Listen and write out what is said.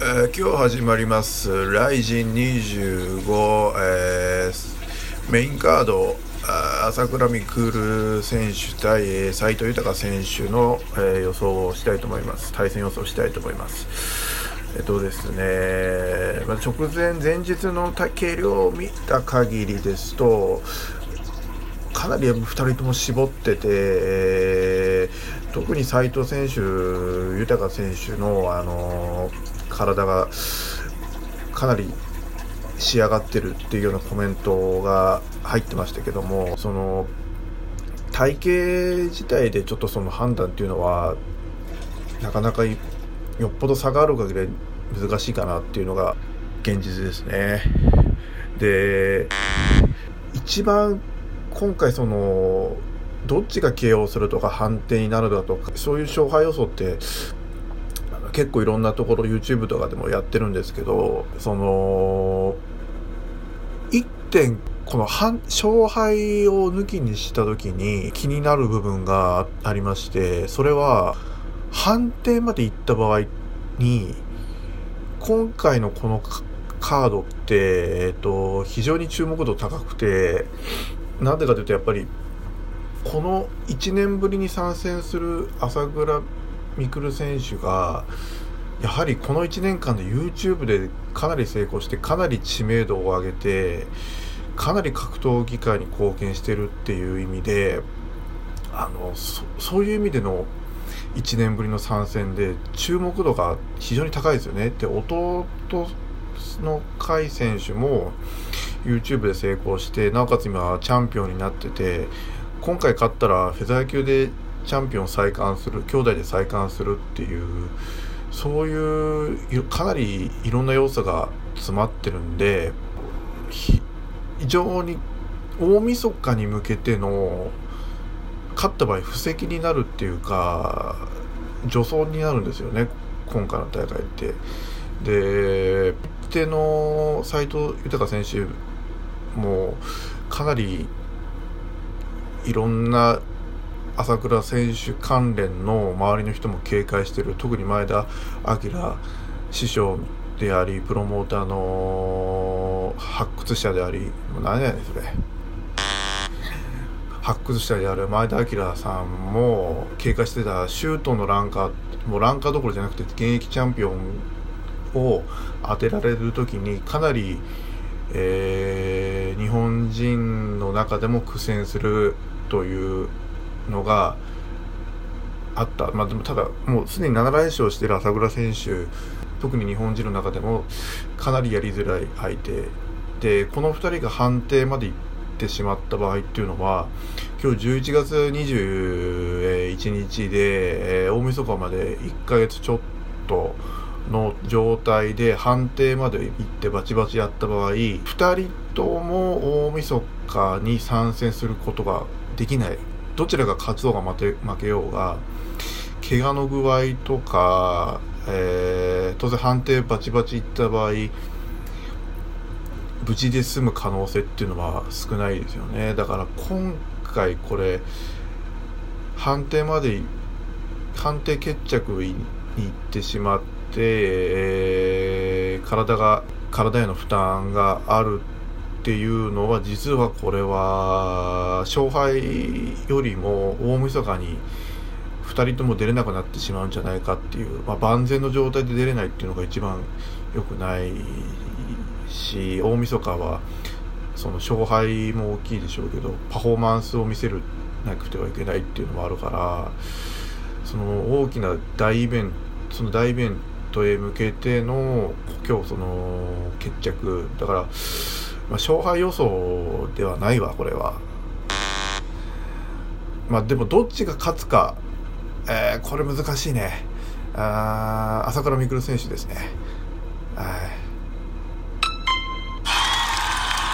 えー、今日始まります「ライジン25」えー、メインカード。朝倉未来選手対斎藤豊選手の、えー、予想をしたいと思います。対戦予想したいと思います。えっとですね、まあ、直前前日の計量を見た限りですとかなり2人とも絞ってて、え、特に斉藤選手、豊選手の、あの体がかなり仕上がってるっていうようなコメントが入ってましたけどもその体型自体でちょっとその判断っていうのはなかなかよっぽど差がある限り難しいかなっていうのが現実ですね。で一番今回そのどっちが KO するとか判定になるだとかそういう勝敗予想って結構いろんなところ YouTube とかでもやってるんですけどその1点この勝敗を抜きにした時に気になる部分がありましてそれは判定までいった場合に今回のこのカードって、えっと、非常に注目度高くてなんでかというとやっぱりこの1年ぶりに参戦する朝倉未来選手がやはりこの1年間で YouTube でかなり成功してかなり知名度を上げてかなり格闘技界に貢献してるっていう意味であのそういう意味での1年ぶりの参戦で注目度が非常に高いですよね。で弟の甲斐選手も YouTube で成功してなおかつ今チャンピオンになってて今回勝ったらフェザー級でチャンピオン再冠する兄弟で再冠するっていうそういうかなりいろんな要素が詰まってるんで非常に大晦日に向けての勝った場合布石になるっていうか助走になるんですよね今回の大会って。で手の斎藤豊選手もかなりいろんな朝倉選手関連の周りの人も警戒してる。特に前田明師匠でありプロモーターの発掘者でありもう何やねんそれ。発掘者である前田明さんも警戒してたシュートのランカーもうランカーどころじゃなくて現役チャンピオンを当てられる時にかなり、えー、日本人の中でも苦戦するというのがあった、まあ、でもただもうすでに7連勝している朝倉選手特に日本人の中でもかなりやりづらい相手。でこの2人が判定まで行ってしまった場合っていうのは今日11月21日で、えー、大晦日まで1ヶ月ちょっとの状態で判定まで行ってバチバチやった場合2人とも大晦日に参戦することができない。どちらが勝つうが負け負けようが怪我の具合とか、えー、当然判定バチバチいった場合無事で済む可能性っていうのは少ないですよね。だから今回これ判定まで判定決着に行ってしまってえー、体が体への負担があるっていうのは実はこれは勝敗よりも大晦日に2人とも出れなくなってしまうんじゃないかっていう、まあ、万全の状態で出れないっていうのが一番良くないし大晦日はその勝敗も大きいでしょうけどパフォーマンスを見せるなくてはいけないっていうのもあるからその大きな大イベントその大イベントトへ向けての今日その決着。だから、まあ、勝敗予想ではないわこれは。まあでもどっちが勝つか、えー、これ難しいね。あ朝倉未来選手ですね。はい。